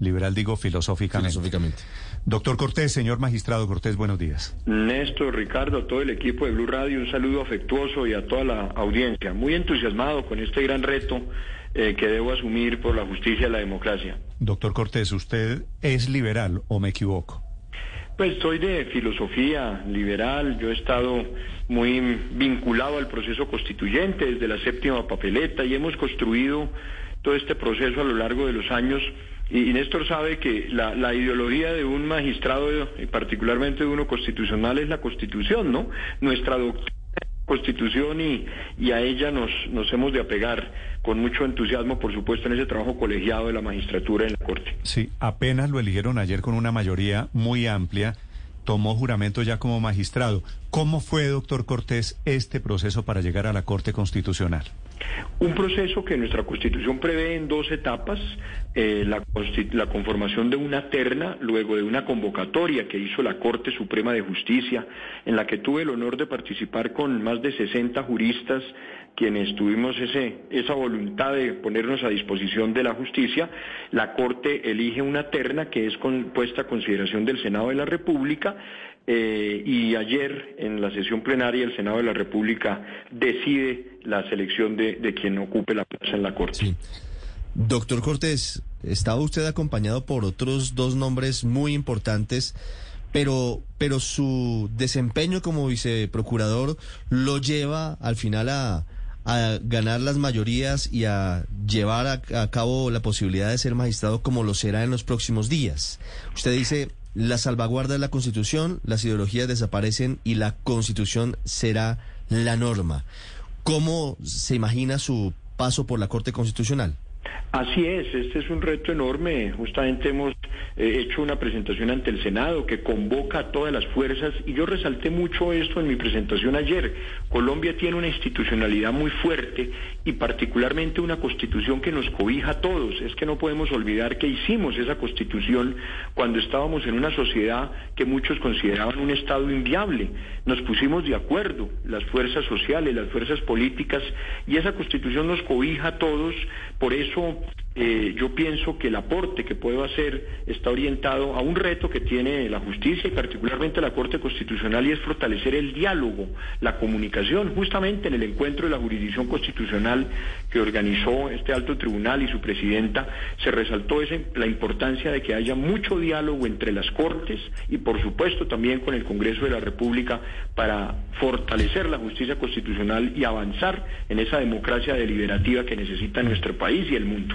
Liberal digo filosóficamente. Filosóficamente. Doctor Cortés, señor magistrado Cortés, buenos días. Néstor, Ricardo, todo el equipo de Blue Radio, un saludo afectuoso y a toda la audiencia. Muy entusiasmado con este gran reto eh, que debo asumir por la justicia y la democracia. Doctor Cortés, ¿usted es liberal o me equivoco? Pues soy de filosofía liberal, yo he estado muy vinculado al proceso constituyente desde la séptima papeleta y hemos construido todo este proceso a lo largo de los años y, Néstor sabe que la, ideología de un magistrado, y particularmente de uno constitucional, es la constitución, ¿no? Nuestra doctrina constitución y, y, a ella nos, nos hemos de apegar con mucho entusiasmo, por supuesto, en ese trabajo colegiado de la magistratura en la Corte. Sí, apenas lo eligieron ayer con una mayoría muy amplia tomó juramento ya como magistrado. ¿Cómo fue, doctor Cortés, este proceso para llegar a la Corte Constitucional? Un proceso que nuestra Constitución prevé en dos etapas, eh, la, conformación de una terna, luego de una convocatoria que hizo la Corte Suprema de Justicia, en la que tuve el honor de participar con más de 60 juristas quienes tuvimos ese, esa voluntad de ponernos a disposición de la justicia, la Corte elige una terna que es puesta a consideración del Senado de la República eh, y ayer en la sesión plenaria el Senado de la República decide la selección de, de quien ocupe la plaza en la Corte. Doctor Cortés, estaba usted acompañado por otros dos nombres muy importantes pero, pero su desempeño como viceprocurador lo lleva al final a, a ganar las mayorías y a llevar a, cabo la posibilidad de ser magistrado como lo será en los próximos días. Usted dice, la salvaguarda de la Constitución, las ideologías desaparecen y la Constitución será la norma. ¿Cómo se imagina su paso por la Corte Constitucional? Así es, este es un reto enorme. Justamente hemos eh, hecho una presentación ante el Senado que convoca a todas las fuerzas y yo resalté mucho esto en mi presentación ayer. Colombia tiene una institucionalidad muy fuerte y particularmente una constitución que nos cobija a todos. Es que no podemos olvidar que hicimos esa constitución cuando estábamos en una sociedad que muchos consideraban un Estado inviable. Nos pusimos de acuerdo, las fuerzas sociales, las fuerzas políticas, y esa constitución nos cobija a todos. Por eso eh, yo pienso que el aporte que puedo hacer está orientado a un reto que tiene la justicia y particularmente la Corte Constitucional y es fortalecer el diálogo, la comunicación. Justamente en el encuentro de la jurisdicción constitucional que organizó este alto tribunal y su presidenta se resaltó ese, la importancia de que haya mucho diálogo entre las Cortes y por supuesto también con el Congreso de la República para fortalecer la justicia constitucional y avanzar en esa democracia deliberativa que necesita nuestro país y el mundo.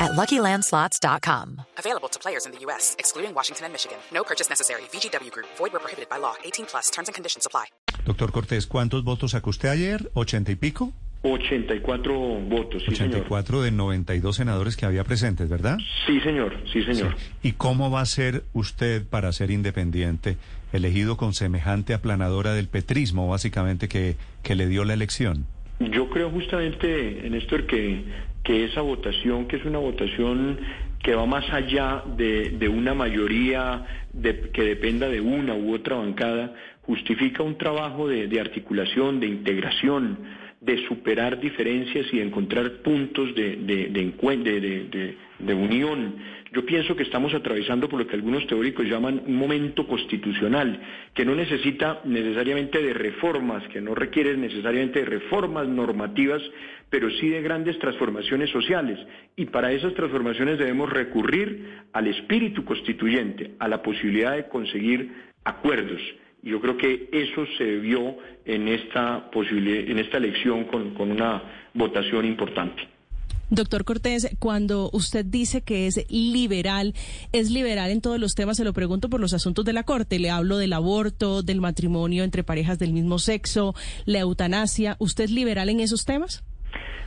at LuckyLandSlots.com. Available to players in the U.S., excluding Washington and Michigan. No purchase necessary. VGW Group. Void where prohibited by law. 18 plus. Terms and conditions apply. Doctor Cortés, ¿cuántos votos sacó usted ayer? ¿80 y pico? 84 votos, sí 84 de 92 senadores que había presentes, ¿verdad? Sí, señor, sí, señor. ¿Y cómo va a ser usted para ser independiente, elegido con semejante aplanadora del petrismo, básicamente, que, que le dio la elección? Yo creo justamente, Néstor, que, que esa votación, que es una votación que va más allá de, una mayoría que dependa de una u otra bancada, justifica un trabajo de, articulación, de integración, de superar diferencias y de encontrar puntos de, de, de, de unión Yo pienso que estamos atravesando por lo que algunos teóricos llaman un momento constitucional, que no necesita necesariamente de reformas, que no requiere necesariamente de reformas normativas, pero sí de grandes transformaciones sociales. Y para esas transformaciones debemos recurrir al espíritu constituyente, a la posibilidad de conseguir acuerdos. Y yo creo que eso se vio en esta, elección con una votación importante. Doctor Cortés, cuando usted dice que es liberal, ¿es liberal en todos los temas? Se lo pregunto por los asuntos de la Corte. Le hablo del aborto, del matrimonio entre parejas del mismo sexo, la eutanasia. ¿Usted es liberal en esos temas?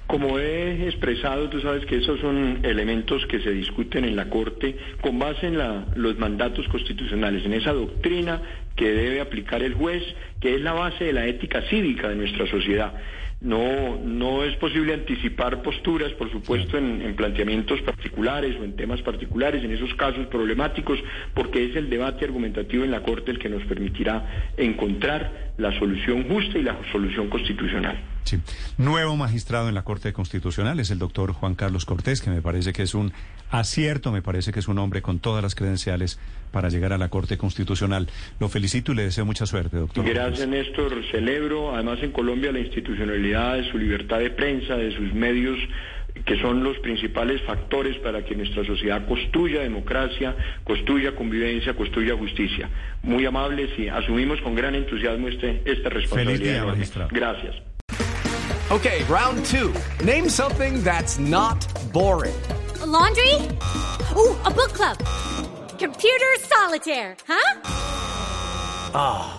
Como he expresado, tú sabes que esos son elementos que se discuten en la Corte con base en los mandatos constitucionales, en esa doctrina que debe aplicar el juez, que es la base de la ética cívica de nuestra sociedad. No, no es posible anticipar posturas, por supuesto, en, en, planteamientos particulares o en temas particulares, en esos casos problemáticos, porque es el debate argumentativo en la Corte el que nos permitirá encontrar la solución justa y la solución constitucional. Sí. Nuevo magistrado en la Corte Constitucional es el doctor Juan Carlos Cortés, que me parece que es un acierto, me parece que es un hombre con todas las credenciales para llegar a la Corte Constitucional. Lo felicito y le deseo mucha suerte, doctor. Gracias, Néstor. Celebro, además en Colombia, la institucionalidad de su libertad de prensa, de sus medios que son los principales factores para que nuestra sociedad construya democracia, construya convivencia, construya justicia. Muy amables y asumimos con gran entusiasmo este, esta responsabilidad. Feliz día, Gracias. Okay, round two. Name something that's not boring. A laundry? Ooh, a book club. Computer solitaire, huh? Ah, oh,